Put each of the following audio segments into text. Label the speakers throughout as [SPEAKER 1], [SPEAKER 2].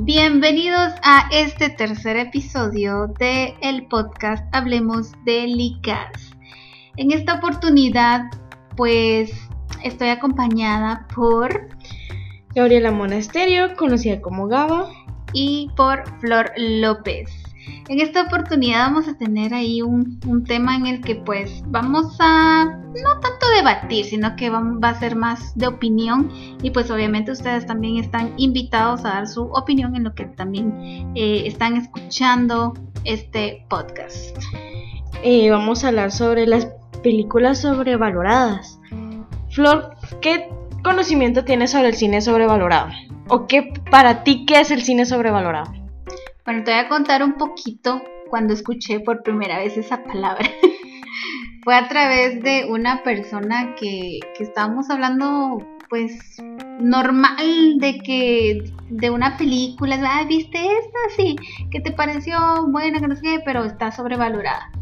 [SPEAKER 1] Bienvenidos a este tercer episodio de el podcast Hablemos de Licas. En esta oportunidad, pues estoy acompañada por
[SPEAKER 2] Gabriela Monasterio, conocida como Gaba,
[SPEAKER 1] y por Flor López. En esta oportunidad vamos a tener ahí un, tema en el que pues vamos a no tanto debatir, sino que va, a ser más de opinión y pues obviamente ustedes también están invitados a dar su opinión en lo que también eh, están escuchando este podcast.
[SPEAKER 2] Vamos a hablar sobre las películas sobrevaloradas. Flor, ¿qué conocimiento tienes sobre el cine sobrevalorado? ¿O qué para ti qué es el cine sobrevalorado?
[SPEAKER 1] Bueno, te voy a contar un poquito cuando escuché por primera vez esa palabra. Fue a través de una persona que, estábamos hablando, pues, normal de que de una película, ah, ¿viste esta? Sí, que te pareció buena, que no sé qué, pero está sobrevalorada.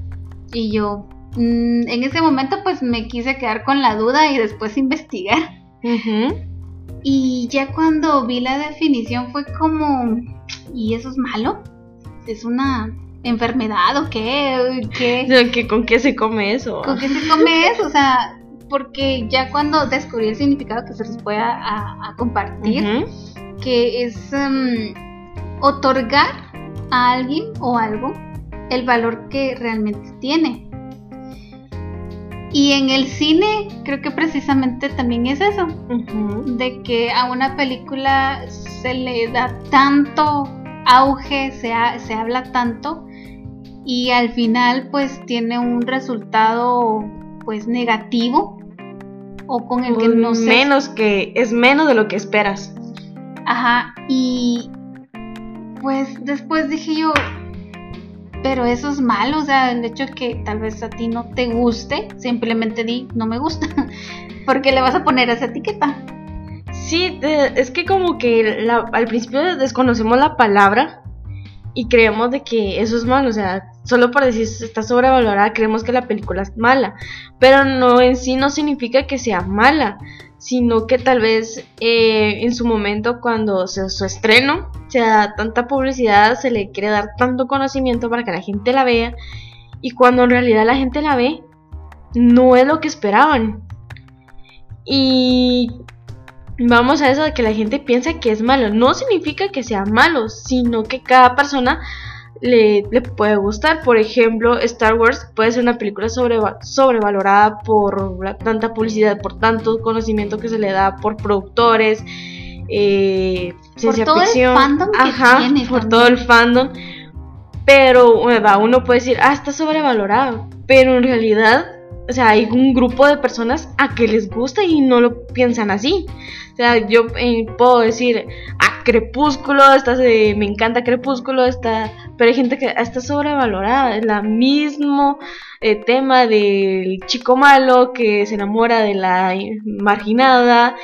[SPEAKER 1] Y yo, mm, en ese momento, pues me quise quedar con la duda y después investigar. Y ya cuando vi la definición fue como, ¿y eso es malo? ¿Es una enfermedad o qué?
[SPEAKER 2] ¿Qué? ¿Con qué se come eso?
[SPEAKER 1] ¿Con qué se come eso? O sea, porque ya cuando descubrí el significado que se les voy a, compartir, que es um, otorgar a alguien o algo el valor que realmente tiene. Y en el cine creo que precisamente también es eso, de que a una película se le da tanto auge, se, se habla tanto y al final pues tiene un resultado pues negativo o con el que no
[SPEAKER 2] sé. Menos que es menos de lo que esperas.
[SPEAKER 1] Ajá, y pues después dije yo, pero eso es malo, o sea, el hecho que tal vez a ti no te guste, simplemente di no me gusta, porque le vas a poner esa etiqueta.
[SPEAKER 2] Sí, es que como que al principio desconocemos la palabra y creemos de que eso es malo, o sea, solo por decir está sobrevalorada creemos que la película es mala, pero no en sí no significa que sea mala, sino que tal vez eh, en su momento cuando se, su estreno se da tanta publicidad, se le quiere dar tanto conocimiento para que la gente la vea y cuando en realidad la gente la ve no es lo que esperaban. Y vamos a eso de que la gente piensa que es malo. No significa que sea malo, sino que cada persona le, puede gustar. Por ejemplo, Star Wars puede ser una película sobre, sobrevalorada por tanta publicidad, por tanto conocimiento que se le da por productores, eh, ciencia por todo ficción. El fandom Ajá, por todo el fandom. Pero uno puede decir, ah, está sobrevalorado. Pero en realidad o sea, hay un grupo de personas a que les gusta y no lo piensan así. O sea, yo eh, puedo decir, ah, Crepúsculo, está, me encanta Crepúsculo, está, pero hay gente que está sobrevalorada. Es el mismo eh, tema del chico malo que se enamora de la marginada.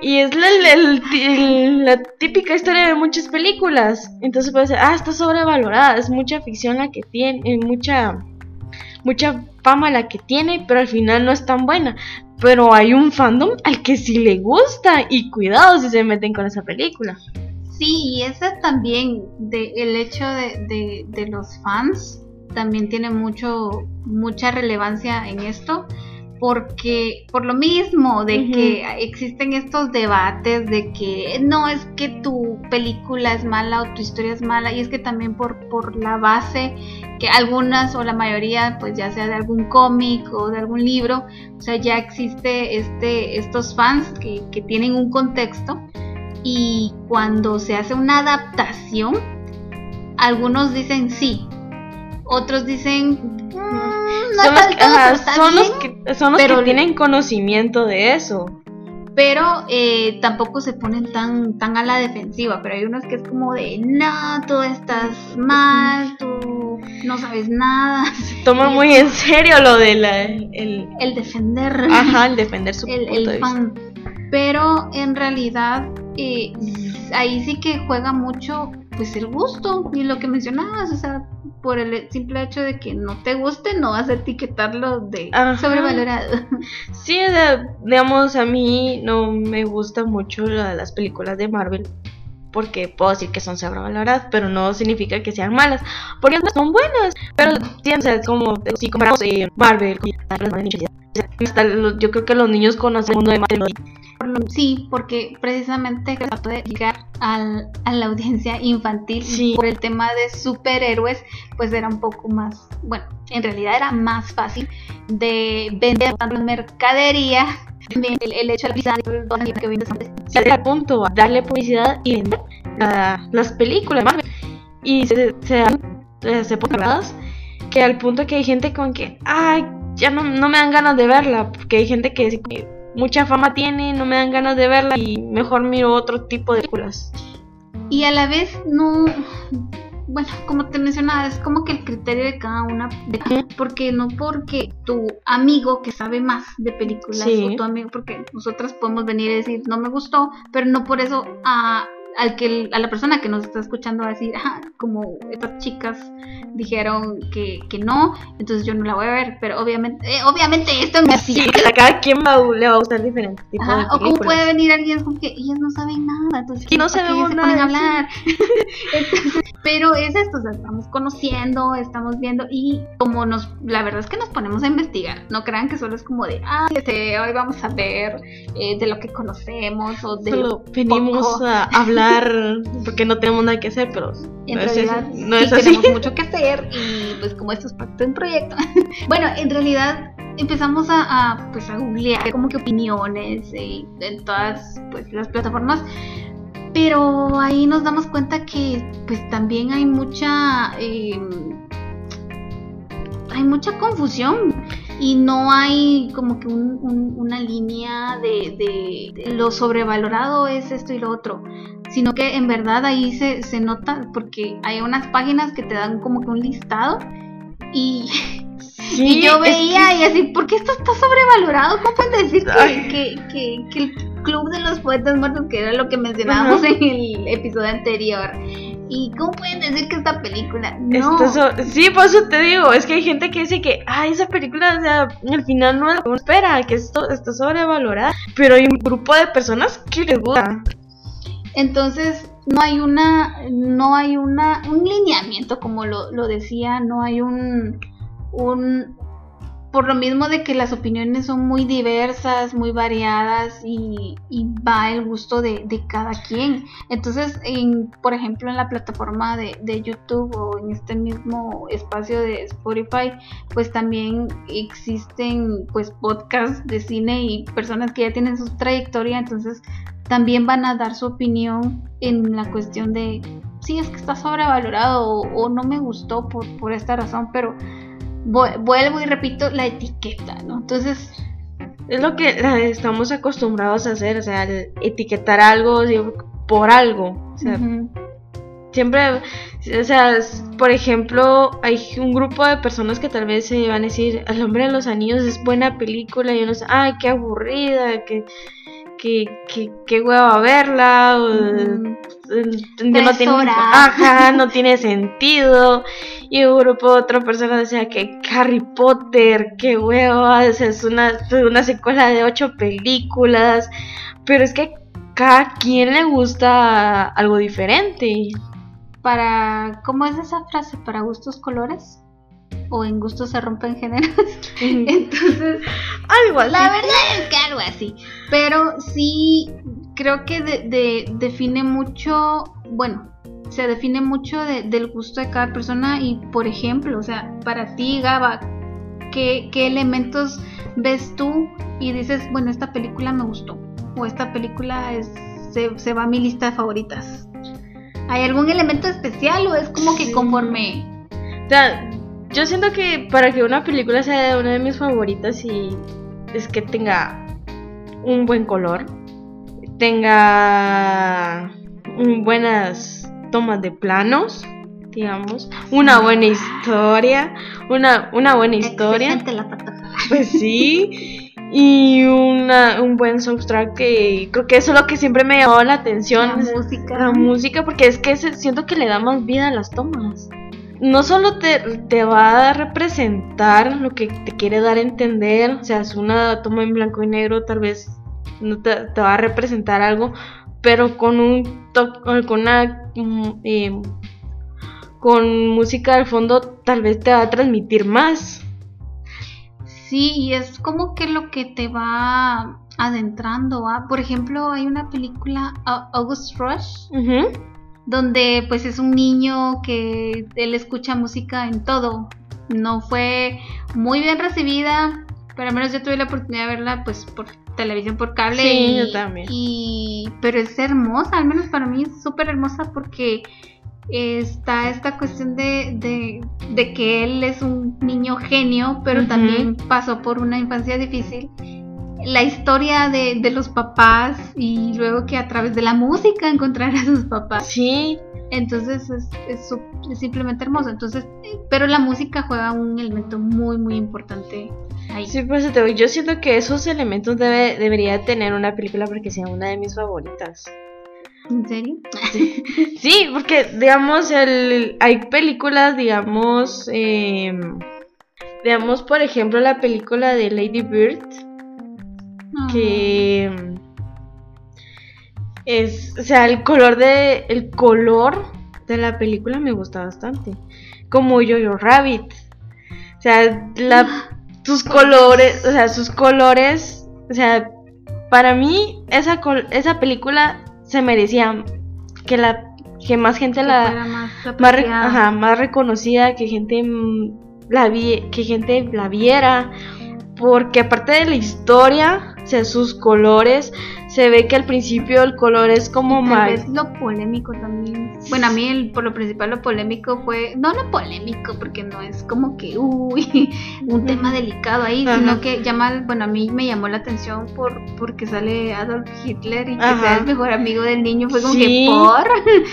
[SPEAKER 2] Y es la, típica historia de muchas películas. Entonces puede ser, ah, está sobrevalorada. Es mucha ficción la que tiene, mucha mucha fama la que tiene, pero al final no es tan buena. Pero hay un fandom al que sí le gusta y cuidado si se meten con esa película.
[SPEAKER 1] Sí, y ese también, de, el hecho de, de, los fans, también tiene mucho, mucha relevancia en esto porque por lo mismo de que existen estos debates de que no es que tu película es mala o tu historia es mala y es que también por, por la base que algunas o la mayoría pues ya sea de algún cómic o de algún libro o sea ya existe este estos fans que, que tienen un contexto y cuando se hace una adaptación algunos dicen sí otros dicen
[SPEAKER 2] son, los, que, son los que tienen conocimiento de eso.
[SPEAKER 1] Pero eh, tampoco se ponen tan, tan a la defensiva. Pero hay unos que es como de, no, tú estás mal, tú no sabes nada.
[SPEAKER 2] toma muy en serio lo de el,
[SPEAKER 1] el defender.
[SPEAKER 2] Ajá, el defender su
[SPEAKER 1] el, el fan. Pero en realidad eh, ahí sí que juega mucho pues el gusto y lo que mencionabas, o sea, por el simple hecho de que no te guste, no vas a etiquetarlo de sobrevalorado.
[SPEAKER 2] Sí, digamos, a mí no me gusta mucho la, las películas de Marvel. porque puedo decir que son sobrevaloradas, pero no significa que sean malas, porque son buenas, pero o como si comparamos eh, Marvel, yo creo que los niños conocen el mundo de Marvel.
[SPEAKER 1] Sí, porque precisamente trató de llegar al, a la audiencia infantil por el tema de superhéroes, pues era un poco más, bueno, en realidad era más fácil de vender mercadería el, el, hecho de la
[SPEAKER 2] que vende se al punto a darle publicidad y vender las películas y se, se, se, se que al punto que hay gente con que ay ya no, no me dan ganas de verla porque hay gente que mucha fama tiene no me dan ganas de verla y mejor miro otro tipo de películas.
[SPEAKER 1] Y a la vez no bueno, como te mencionaba, es como que el criterio de cada una, porque no porque tu amigo que sabe más de películas o tu amigo, porque nosotras podemos venir y decir no me gustó, pero no por eso a al que a la persona que nos está escuchando va a decir, ah, como estas chicas dijeron que, que, no, entonces yo no la voy a ver, pero obviamente, eh, obviamente esto así.
[SPEAKER 2] Sí, a cada quien va, le va a gustar diferente tipo
[SPEAKER 1] O como puede venir alguien con que ellas no saben nada, entonces
[SPEAKER 2] que no sabemos nada,
[SPEAKER 1] se hablar. pero es esto, o sea, estamos conociendo, estamos viendo y como nos, la verdad es que nos ponemos a investigar, no crean que solo es como de, ah, este, hoy vamos a ver eh, de lo que conocemos o de...
[SPEAKER 2] Solo venimos a hablar porque no tenemos nada que hacer, pero
[SPEAKER 1] en realidad no es así. tenemos mucho que hacer y pues como esto es parte de un proyecto. bueno, en realidad empezamos a, pues a googlear como que opiniones eh, en todas pues las plataformas pero ahí nos damos cuenta que pues también hay mucha em, hay mucha confusión y no hay como que una línea de, de, lo sobrevalorado es esto y lo otro sino que en verdad ahí se, se nota porque hay unas páginas que te dan como que un listado y, y yo veía y así, ¿por qué esto está sobrevalorado? ¿Cómo pueden decir que, que, que, el Club de los Poetas Muertos, que era lo que mencionábamos en el episodio anterior, ¿Y cómo pueden decir que esta película? No.
[SPEAKER 2] sí, por eso te digo, es que hay gente que dice que, ah, esa película, o sea, al final no es lo que uno espera, que esto está sobrevalorada, pero hay un grupo de personas que les gusta.
[SPEAKER 1] Entonces, no hay una, no hay una, un lineamiento, como lo, lo decía, no hay un, un, por lo mismo de que las opiniones son muy diversas, muy variadas y, va el gusto de, cada quien. Entonces, en, por ejemplo, en la plataforma de, de, YouTube o en este mismo espacio de Spotify, pues también existen pues podcasts de cine y personas que ya tienen su trayectoria, entonces también van a dar su opinión en la cuestión de si es que está sobrevalorado o, no me gustó por, por esta razón, pero vuelvo y repito la etiqueta, ¿no? Entonces...
[SPEAKER 2] Es lo que estamos acostumbrados a hacer, o sea, etiquetar algo por algo. O sea, siempre, o sea, por ejemplo, hay un grupo de personas que tal vez se van a decir, El hombre de los anillos es buena película, y uno dice, ay, qué aburrida, que que, que, que hueva verla, no, tiene, ajá, no tiene sentido. Y un grupo de otra persona decía que Harry Potter, qué hueva, es una, una secuela de ocho películas. Pero es que cada quien le gusta algo diferente.
[SPEAKER 1] Para, ¿cómo es esa frase? Para gustos colores o en gusto se rompen géneros. Entonces,
[SPEAKER 2] algo así.
[SPEAKER 1] La verdad es que algo así. Pero sí, creo que de, define mucho, bueno, se define mucho del gusto de cada persona y, por ejemplo, o sea, para ti, Gaba, ¿qué, qué elementos ves tú y dices, bueno, esta película me gustó? O esta película es, se, se va a mi lista de favoritas. ¿Hay algún elemento especial o es como que conforme...
[SPEAKER 2] O sea, yo siento que para que una película sea una de mis favoritas y es que tenga un buen color, tenga buenas tomas de planos, digamos, una buena historia, una, una buena historia. Pues sí. Y una, un buen soundtrack que creo que eso es lo que siempre me llamó la atención.
[SPEAKER 1] La música.
[SPEAKER 2] La música, porque es que siento que le da más vida a las tomas no solo te, va a representar lo que te quiere dar a entender, o sea, es una toma en blanco y negro, tal vez no te, va a representar algo, pero con un to- con una mm, eh, con música al fondo tal vez te va a transmitir más.
[SPEAKER 1] Sí, y es como que lo que te va adentrando. ¿va? Por ejemplo, hay una película, August Rush. Donde pues es un niño que él escucha música en todo. No fue muy bien recibida, pero al menos yo tuve la oportunidad de verla pues por televisión por cable.
[SPEAKER 2] Sí,
[SPEAKER 1] y,
[SPEAKER 2] yo también.
[SPEAKER 1] y- pero es hermosa, al menos para mí es súper hermosa porque está esta cuestión de, de, de que él es un niño genio, pero también pasó por una infancia difícil. La historia de, de los papás y luego que a través de la música encontrar a sus papás.
[SPEAKER 2] Sí,
[SPEAKER 1] Entonces es, es simplemente hermoso. Entonces, pero la música juega un elemento muy, muy importante ahí.
[SPEAKER 2] sí, pues te yo siento que esos elementos debe, debería tener una película porque sea una de mis favoritas.
[SPEAKER 1] ¿En serio?
[SPEAKER 2] Sí, porque digamos, el, hay películas, digamos, eh, digamos, por ejemplo, la película de Lady Bird, que es, o sea, el color de, el color de la película me gusta bastante, como Jojo Rabbit, o sea, la, sus colores, o sea, sus colores, o sea, para mí esa, col- esa película se merecía que la que más gente
[SPEAKER 1] Que
[SPEAKER 2] la
[SPEAKER 1] más
[SPEAKER 2] ajá, más reconocida, que gente mm, la vi, que gente la viera, porque aparte de la historia, o sea, sus colores, se ve que al principio el color es como
[SPEAKER 1] Tal
[SPEAKER 2] más
[SPEAKER 1] vez lo polémico también. Bueno, a mí el- por lo principal lo polémico fue, no lo polémico, porque no es como que, uy, un tema delicado ahí, sino que llama, bueno, a mí me llamó la atención por porque sale Adolf Hitler y que
[SPEAKER 2] Ajá.
[SPEAKER 1] sea el mejor amigo del niño, fue como
[SPEAKER 2] Sí.
[SPEAKER 1] que por.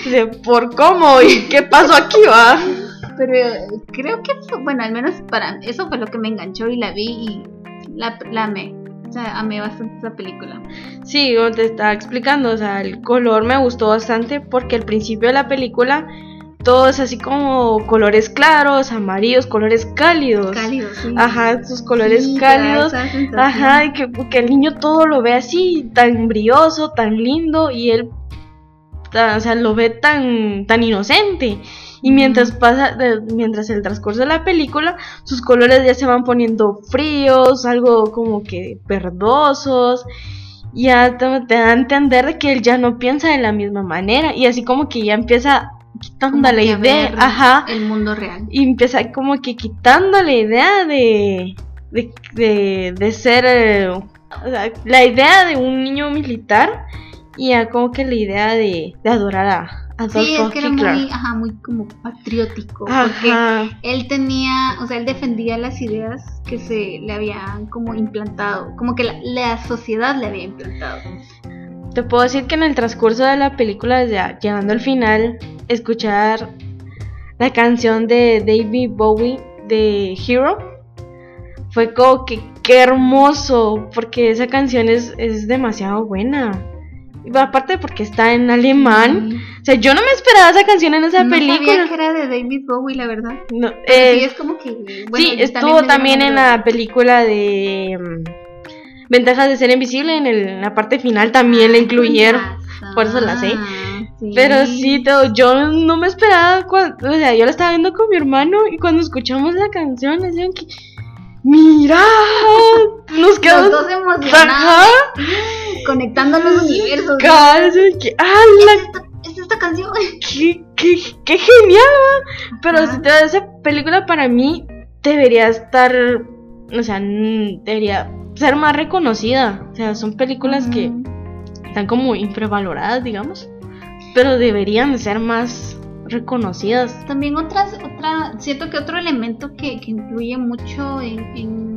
[SPEAKER 2] de por cómo y qué pasó aquí va.
[SPEAKER 1] Pero creo que, bueno, al menos para eso fue lo que me enganchó y la vi y la, la amé. O sea, amé bastante esa película.
[SPEAKER 2] Sí, como te estaba explicando, o sea, el color me gustó bastante porque al principio de la película todo es así como colores claros, amarillos, colores cálidos.
[SPEAKER 1] Cálido, sí.
[SPEAKER 2] Ajá, sus colores
[SPEAKER 1] Sí,
[SPEAKER 2] cálidos. Ajá, y que, que el niño todo lo ve así, tan brilloso, tan lindo, y él, o sea, lo ve tan, tan inocente. Y mientras pasa, de- mientras el transcurso de la película, sus colores ya se van poniendo fríos, algo como que verdosos. Ya te, te da a entender de que él ya no piensa de la misma manera. Y así como que ya empieza quitando la idea. Ajá
[SPEAKER 1] El mundo real.
[SPEAKER 2] y empieza como que quitando la idea de de, de, de ser eh, o sea, la idea de un niño militar y ya como que la idea de, de adorar a Adolfo
[SPEAKER 1] Sí, es que era
[SPEAKER 2] Hitler.
[SPEAKER 1] muy, ajá, muy como patriótico. Porque él tenía, o sea, él defendía las ideas que se le habían como implantado, como que la, la sociedad le había implantado.
[SPEAKER 2] Te puedo decir que en el transcurso de la película, ya llegando al final, escuchar la canción de David Bowie de Hero fue como que qué hermoso, porque esa canción es, es demasiado buena. Aparte porque está en alemán.
[SPEAKER 1] Sí.
[SPEAKER 2] O sea, yo no me esperaba esa canción en esa
[SPEAKER 1] no
[SPEAKER 2] película.
[SPEAKER 1] sabía que era de David Bowie, la verdad.
[SPEAKER 2] No,
[SPEAKER 1] Pero
[SPEAKER 2] eh,
[SPEAKER 1] sí, es como que. bueno,
[SPEAKER 2] sí, estuvo también en la película de mm, Ventajas de ser invisible. En, el- en la parte final también la incluyeron.
[SPEAKER 1] Ah,
[SPEAKER 2] por eso la sé.
[SPEAKER 1] sí.
[SPEAKER 2] Pero sí, te- yo no me esperaba. Cuando, o sea, yo la estaba viendo con mi hermano y cuando escuchamos la canción, decían que. ¡Mira! Nos quedamos.
[SPEAKER 1] Los dos emocionados,
[SPEAKER 2] Ajá,
[SPEAKER 1] conectando los universos.
[SPEAKER 2] casi que. ¡Ah, la
[SPEAKER 1] Es esta canción.
[SPEAKER 2] qué, qué, qué genial. Pero
[SPEAKER 1] Ajá.
[SPEAKER 2] si te esa película para mí debería estar, o sea, debería ser más reconocida. O sea, son películas que están como infravaloradas, digamos, pero deberían de ser más reconocidas.
[SPEAKER 1] También otras, otra, siento que otro elemento que, que influye mucho en, en-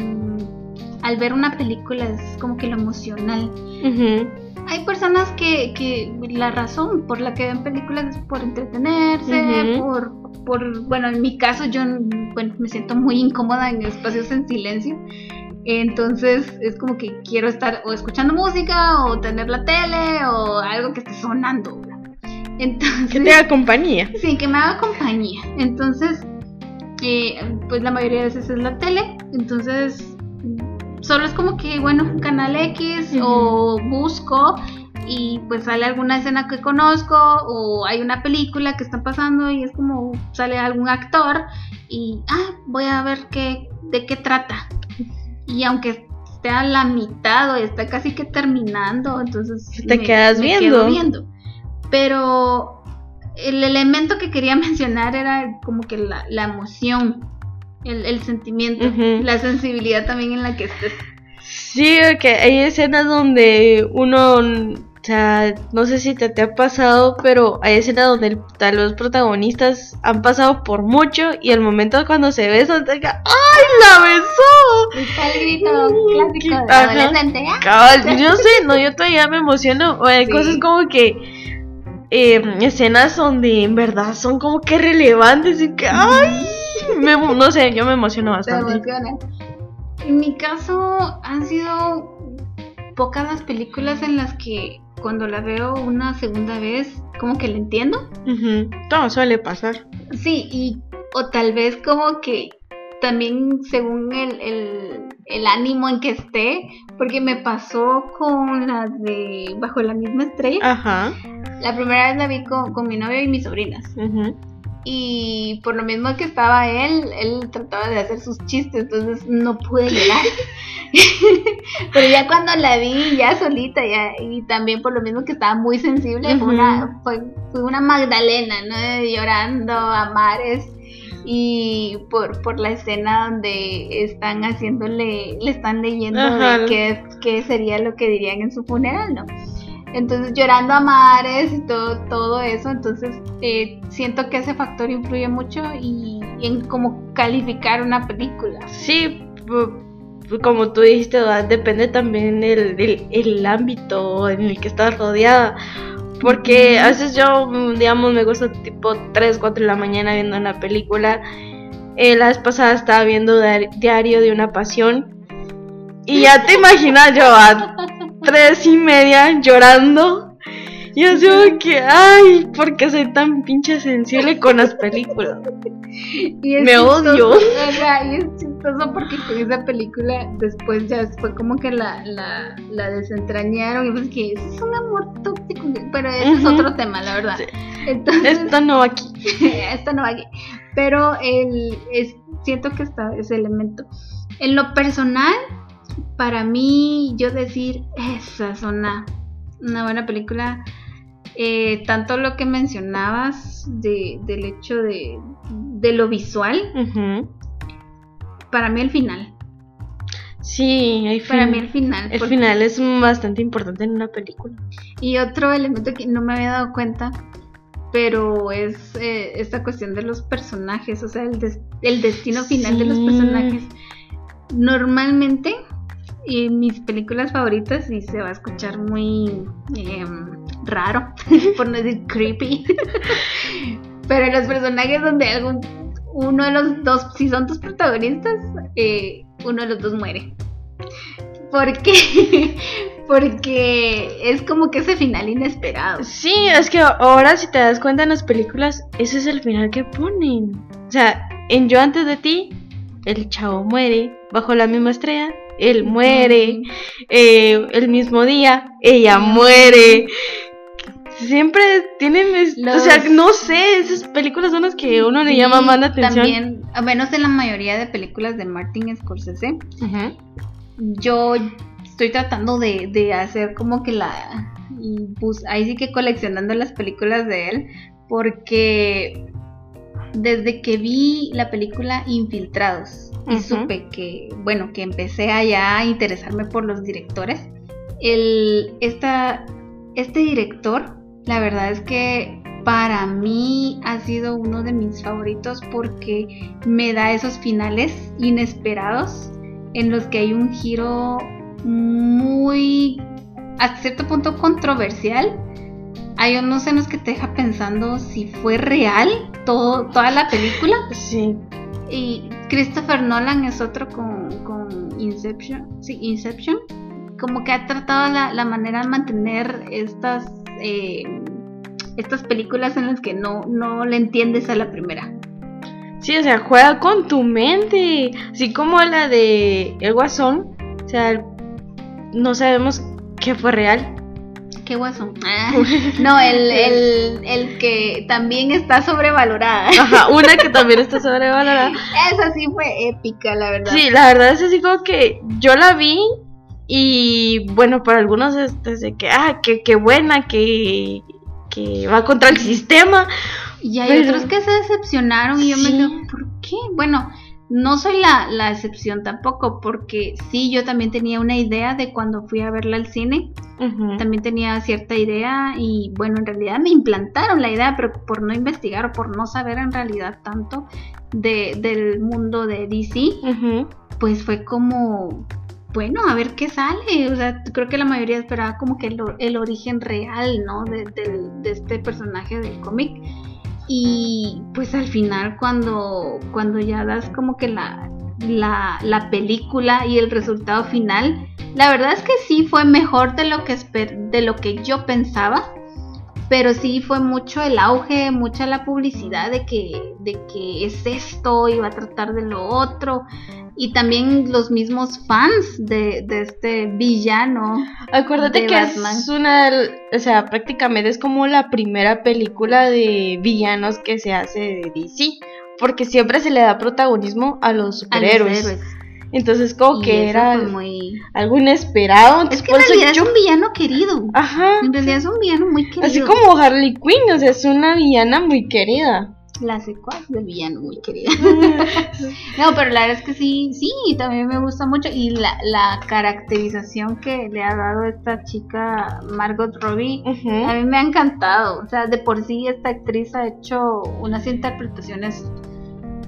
[SPEAKER 1] al ver una película es como que lo emocional. Hay personas que, que la razón por la que ven películas es por entretenerse, por, por, bueno, en mi caso yo bueno, me siento muy incómoda en espacios en silencio. Entonces es como que quiero estar o escuchando música o tener la tele o algo que esté sonando. Entonces,
[SPEAKER 2] Que te haga compañía.
[SPEAKER 1] Sí, que me haga compañía. Entonces, eh, pues la mayoría de veces es la tele. Entonces, solo es como que, bueno, canal X o busco y pues sale alguna escena que conozco o hay una película que está pasando y es como sale algún actor y ah, voy a ver qué, de qué trata. Y aunque esté a la mitad o está casi que terminando, entonces
[SPEAKER 2] te quedas viendo.
[SPEAKER 1] viendo. Pero el elemento que quería mencionar era como que la, la emoción, el, el sentimiento, la sensibilidad también en la que estés.
[SPEAKER 2] Sí, que hay escenas donde uno, o sea, no sé si te, te ha pasado, pero hay escenas donde los protagonistas han pasado por mucho y el momento cuando se besan, te diga, ¡ay, la besó!
[SPEAKER 1] Está el grito clásico de adolescente.
[SPEAKER 2] Cabal, yo sé, no, yo todavía me emociono. O hay cosas como que eh, escenas donde en verdad son como que relevantes y que, ¡ay! no sé, yo me emociono bastante.
[SPEAKER 1] En mi caso han sido pocas las películas en las que cuando la veo una segunda vez como que la entiendo.
[SPEAKER 2] Todo suele pasar.
[SPEAKER 1] Sí, y o tal vez como que también según el, el, ánimo en que esté, porque me pasó con la de Bajo la misma estrella. Ajá. La primera vez la vi con, con mi novio y mis sobrinas. Ajá y por lo mismo que estaba él, él trataba de hacer sus chistes, entonces no pude llorar. Pero ya cuando la vi ya solita, ya, y también por lo mismo que estaba muy sensible, fue, una, fue, una Magdalena, ¿no? Llorando a mares y por, por la escena donde están haciéndole, le están leyendo de qué, qué sería lo que dirían en su funeral, ¿no? Entonces llorando a mares y todo, todo eso, entonces eh, siento que ese factor influye mucho y, en cómo calificar una película.
[SPEAKER 2] Sí, como tú dijiste, depende también del, el ámbito en el que estás rodeada. Porque a veces yo, digamos, me gusta tipo 3, 4 de la mañana viendo una película. Eh, la vez pasada estaba viendo Diario de una Pasión. Y ya te imaginas yo a tres y media llorando. Y digo que, ay, ¿por qué soy tan pinche sensible con las películas? Me odio.
[SPEAKER 1] y es chistoso porque con esa película después ya fue como que la, la, la desentrañaron y pues que es un amor tóxico, pero ese es otro tema, la verdad.
[SPEAKER 2] Entonces, Esto no va aquí.
[SPEAKER 1] Esto no va aquí. Pero el, es, siento que está ese elemento. En lo personal, para mí, yo decir, esa es una, buena película. Eh, tanto lo que mencionabas de, del hecho de, de lo visual, para mí el final.
[SPEAKER 2] Sí,
[SPEAKER 1] para mí el final.
[SPEAKER 2] El final es bastante importante en una película.
[SPEAKER 1] Y otro elemento que no me había dado cuenta, pero es eh, esta cuestión de los personajes, o sea, el, el destino final de los personajes. Normalmente y mis películas favoritas y se va a escuchar muy em, raro, por no decir creepy. Pero los personajes donde algún uno de los dos, si son tus protagonistas, eh, uno de los dos muere. ¿Por qué? Porque es como que ese final inesperado.
[SPEAKER 2] Sí, es que ahora si te das cuenta en las películas, ese es el final que ponen. O sea, en Yo antes de ti, el chavo muere bajo la misma estrella él muere, eh, el mismo día, ella muere. Siempre tienen, o sea, no sé, esas películas son las que uno le llama más la atención.
[SPEAKER 1] También, a menos en la mayoría de películas de Martin Scorsese, yo estoy tratando de, de hacer como que la, pues ahí sí que coleccionando las películas de él, porque desde que vi la película Infiltrados, y supe que, bueno, que empecé allá a interesarme por los directores. El, esta, este director, la verdad es que para mí ha sido uno de mis favoritos porque me da esos finales inesperados en los que hay un giro muy, a cierto punto, controversial. Hay unos en los que te deja pensando si fue real todo, toda la película.
[SPEAKER 2] Sí.
[SPEAKER 1] Y Christopher Nolan es otro con, Inception. Sí, Inception. Como que ha tratado la, manera de mantener estas, eh, estas películas en las que no, no le entiendes a la primera.
[SPEAKER 2] Sí, o sea, juega con tu mente. Así como la de El Guasón. O sea, no sabemos qué fue real.
[SPEAKER 1] ¿Qué guasón? Ah, no, el, el, el que también está sobrevalorada.
[SPEAKER 2] Ajá, una que también está sobrevalorada.
[SPEAKER 1] Esa sí fue épica, la verdad.
[SPEAKER 2] Sí, la verdad es así como que yo la vi y bueno, para algunos es de que, ah, que, que buena, que, que va contra el sistema.
[SPEAKER 1] Y hay otros que se decepcionaron y yo me quedo, ¿por qué? Bueno, no soy la, la, excepción tampoco, porque sí, yo también tenía una idea de cuando fui a verla al cine. También tenía cierta idea y bueno, en realidad me implantaron la idea, pero por no investigar o por no saber en realidad tanto de, del mundo de DC, pues fue como, bueno, a ver qué sale. O sea, creo que la mayoría esperaba como que el, origen real, ¿no? De, de este personaje del cómic. Y pues al final cuando, cuando ya das como que la, la, película y el resultado final, la verdad es que sí fue mejor de lo que, de lo que yo pensaba. Pero sí fue mucho el auge, mucha la publicidad de que, de que es esto y va a tratar de lo otro y también los mismos fans de, este villano.
[SPEAKER 2] Acuérdate que es una, o sea, prácticamente es como la primera película de villanos que se hace de DC, porque siempre se le da protagonismo a los superhéroes. Entonces como que era muy... algo inesperado.
[SPEAKER 1] es que en realidad es un villano querido. Ajá. En realidad es un villano muy querido.
[SPEAKER 2] Así como Harley Quinn, o sea, es una villana muy querida
[SPEAKER 1] la secuaz del villano muy querida. no, pero la verdad es que sí, sí, también me gusta mucho. Y la, la caracterización que le ha dado esta chica Margot Robbie, a mí me ha encantado. O sea, de por sí esta actriz ha hecho unas interpretaciones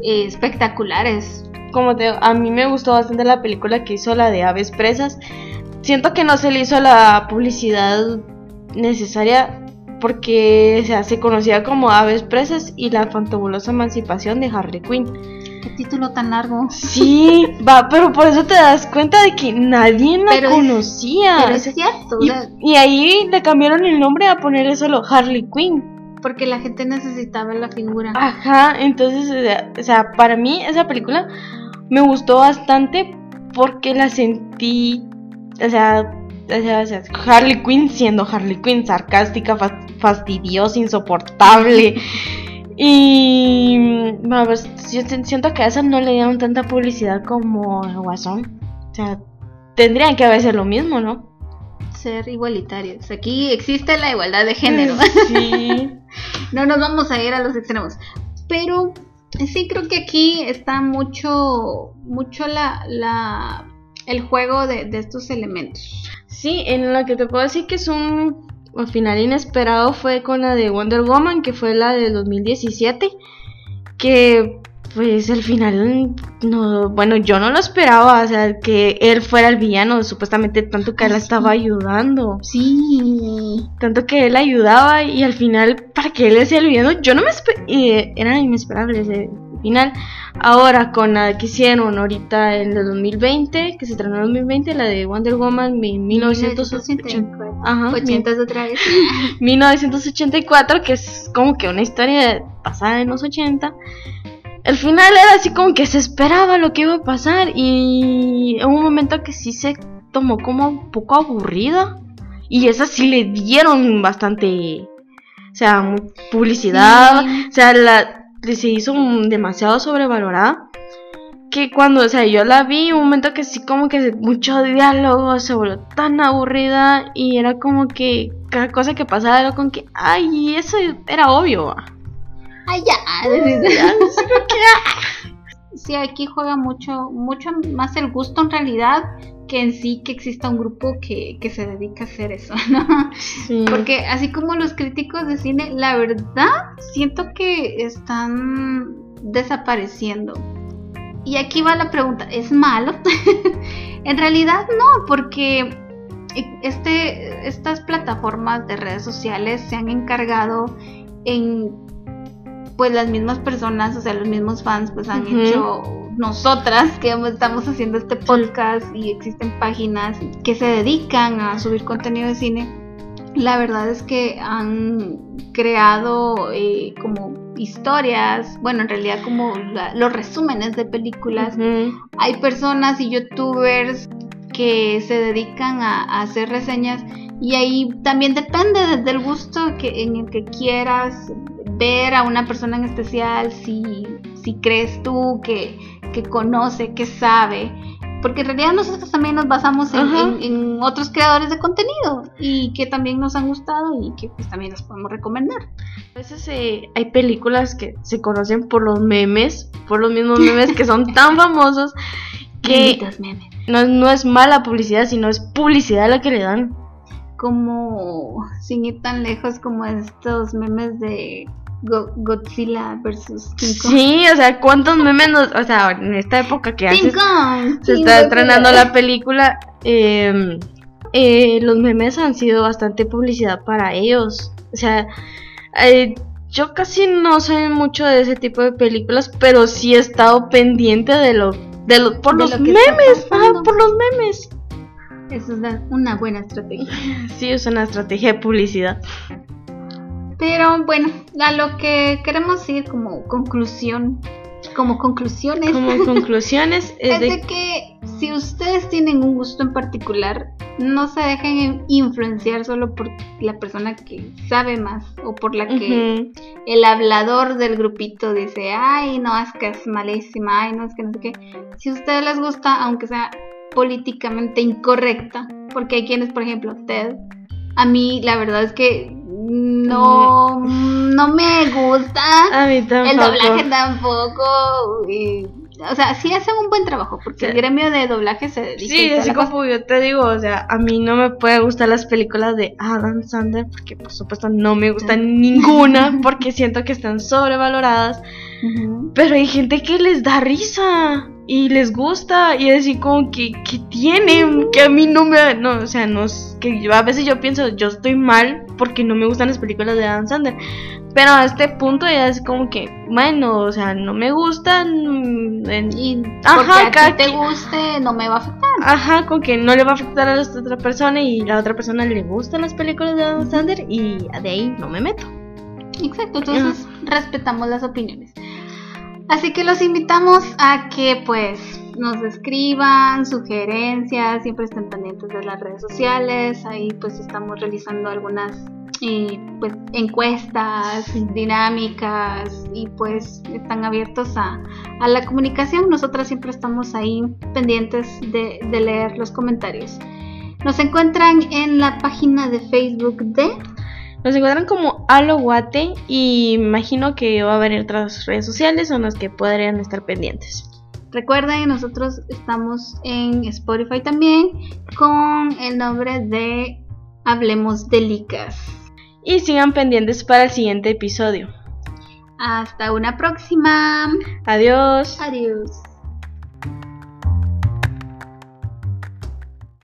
[SPEAKER 1] eh, espectaculares.
[SPEAKER 2] Como te a mí me gustó bastante la película que hizo la de Aves Presas. Siento que no se le hizo la publicidad necesaria porque se hace conocida como Aves Presas y la fantabulosa emancipación de Harley Quinn.
[SPEAKER 1] Qué título tan largo.
[SPEAKER 2] Sí, va, pero por eso te das cuenta de que nadie la conocía.
[SPEAKER 1] pero es cierto.
[SPEAKER 2] Y, ahí le cambiaron el nombre a ponerle solo Harley Quinn.
[SPEAKER 1] Porque la gente necesitaba la figura.
[SPEAKER 2] Ajá, entonces, o sea, para mí esa película me gustó bastante porque la sentí, o sea, Harley Quinn siendo Harley Quinn, sarcástica, fastidiosa, insoportable. Y ver, siento que a esa no le dieron tanta publicidad como a Guasón. O sea, tendrían que haber lo mismo, ¿no?
[SPEAKER 1] Ser igualitarios. Aquí existe la igualdad de género. Sí. no nos vamos a ir a los extremos. Pero sí creo que aquí está mucho, mucho la, la el juego de, de estos elementos.
[SPEAKER 2] Sí, en la que te puedo decir que es un final inesperado fue con la de Wonder Woman, que fue la de 2017, que pues el final no, bueno, yo no lo esperaba, o sea, que él fuera el villano, supuestamente tanto que él la ah, estaba ayudando.
[SPEAKER 1] Sí.
[SPEAKER 2] Tanto que él ayudaba y al final para que él sea el villano, yo no me esperaba, era inesperable ese final. Ahora con la que hicieron ahorita en el 2020, que se estrenó en 2020, la de Wonder Woman 1984. Ajá, 1984, que es como que una historia pasada en los 80. El final era así como que se esperaba lo que iba a pasar y en un momento que sí se tomó como un poco aburrida y esa sí le dieron bastante o sea publicidad o sea la se hizo demasiado sobrevalorada. Que cuando, o sea, yo la vi, un momento que sí, como que mucho diálogo, se volvió tan aburrida y era como que cada cosa que pasaba era como que, ay, eso era obvio.
[SPEAKER 1] Ay, ya, sí, aquí juega mucho, mucho más el gusto en realidad que en sí que exista un grupo que, se dedica a hacer eso, ¿no? Porque así como los críticos de cine, la verdad siento que están desapareciendo. Y aquí va la pregunta, ¿es malo? en realidad no, porque este, estas plataformas de redes sociales se han encargado en pues las mismas personas, o sea, los mismos fans, pues han hecho nosotras que estamos haciendo este podcast y existen páginas que se dedican a subir contenido de cine, la verdad es que han creado eh, como historias, bueno, en realidad como los resúmenes de películas. Hay personas y youtubers que se dedican a, hacer reseñas Y ahí también depende del gusto que, en el que quieras ver a una persona en especial, si, si crees tú que, que conoce, que sabe porque en realidad nosotros también nos basamos en, otros creadores de contenido y que también nos han gustado y que pues también nos podemos recomendar.
[SPEAKER 2] A veces eh, hay películas que se conocen por los memes, por los mismos memes que son tan famosos que no, no, es mala publicidad, sino es publicidad la que le dan.
[SPEAKER 1] Como sin ir tan lejos como estos memes de Godzilla versus King
[SPEAKER 2] Kong. Sí, o sea, ¿cuántos memes nos, o sea, en esta época que hace se está estrenando la película, em, eh, los memes han sido bastante publicidad para ellos. O sea, eh, yo casi no soy mucho de ese tipo de películas, pero sí he estado pendiente de lo, de lo por los memes, por los memes.
[SPEAKER 1] Eso es una buena estrategia.
[SPEAKER 2] Sí, es una estrategia de publicidad.
[SPEAKER 1] Pero bueno, a lo que queremos ir como conclusión, como conclusiones.
[SPEAKER 2] Como conclusiones
[SPEAKER 1] es, de... que si ustedes tienen un gusto en particular, no se dejen influenciar solo por la persona que sabe más o por la que el hablador del grupito dice, ay, no, es que es malísima, ay, no, es que no sé qué. Si a ustedes les gusta, aunque sea políticamente incorrecta, porque hay quienes, por ejemplo, Ted, a mí la verdad es que no, no me gusta.
[SPEAKER 2] A mí tampoco.
[SPEAKER 1] El doblaje tampoco. O sea, sí hacen un buen trabajo porque el gremio de doblaje se dedica
[SPEAKER 2] Sí, así como yo te digo, o sea, a mí no me puede gustar las películas de Adam Sandler porque por supuesto no me gustan ninguna porque siento que están sobrevaloradas. Pero hay gente que les da risa y les gusta y así como que, que tienen, que a mí no me, no, o sea, no, que yo, a veces yo pienso, yo estoy mal porque no me gustan las películas de Adam Sandler, pero a este punto ya es como que, bueno, o sea, no me gustan
[SPEAKER 1] y ajá, porque a ti te guste no me va a afectar.
[SPEAKER 2] Ajá, con que no le va a afectar a la otra persona y la otra persona le gustan las películas de Adam Sandler y de ahí no me meto.
[SPEAKER 1] Exacto, entonces respetamos las opiniones. Así que los invitamos a que pues nos escriban sugerencias, siempre estén pendientes de las redes sociales, ahí pues estamos realizando algunas eh, pues, encuestas, dinámicas y pues están abiertos a, la comunicación. Nosotras siempre estamos ahí pendientes de, de leer los comentarios. Nos encuentran en la página de Facebook de
[SPEAKER 2] nos encuentran como Aloguate y imagino que va a haber otras redes sociales en las que podrían estar pendientes.
[SPEAKER 1] Recuerden, nosotros estamos en Spotify también con el nombre de Hablemos de Licas.
[SPEAKER 2] Y sigan pendientes para el siguiente episodio.
[SPEAKER 1] Hasta una próxima.
[SPEAKER 2] Adiós.
[SPEAKER 1] Adiós.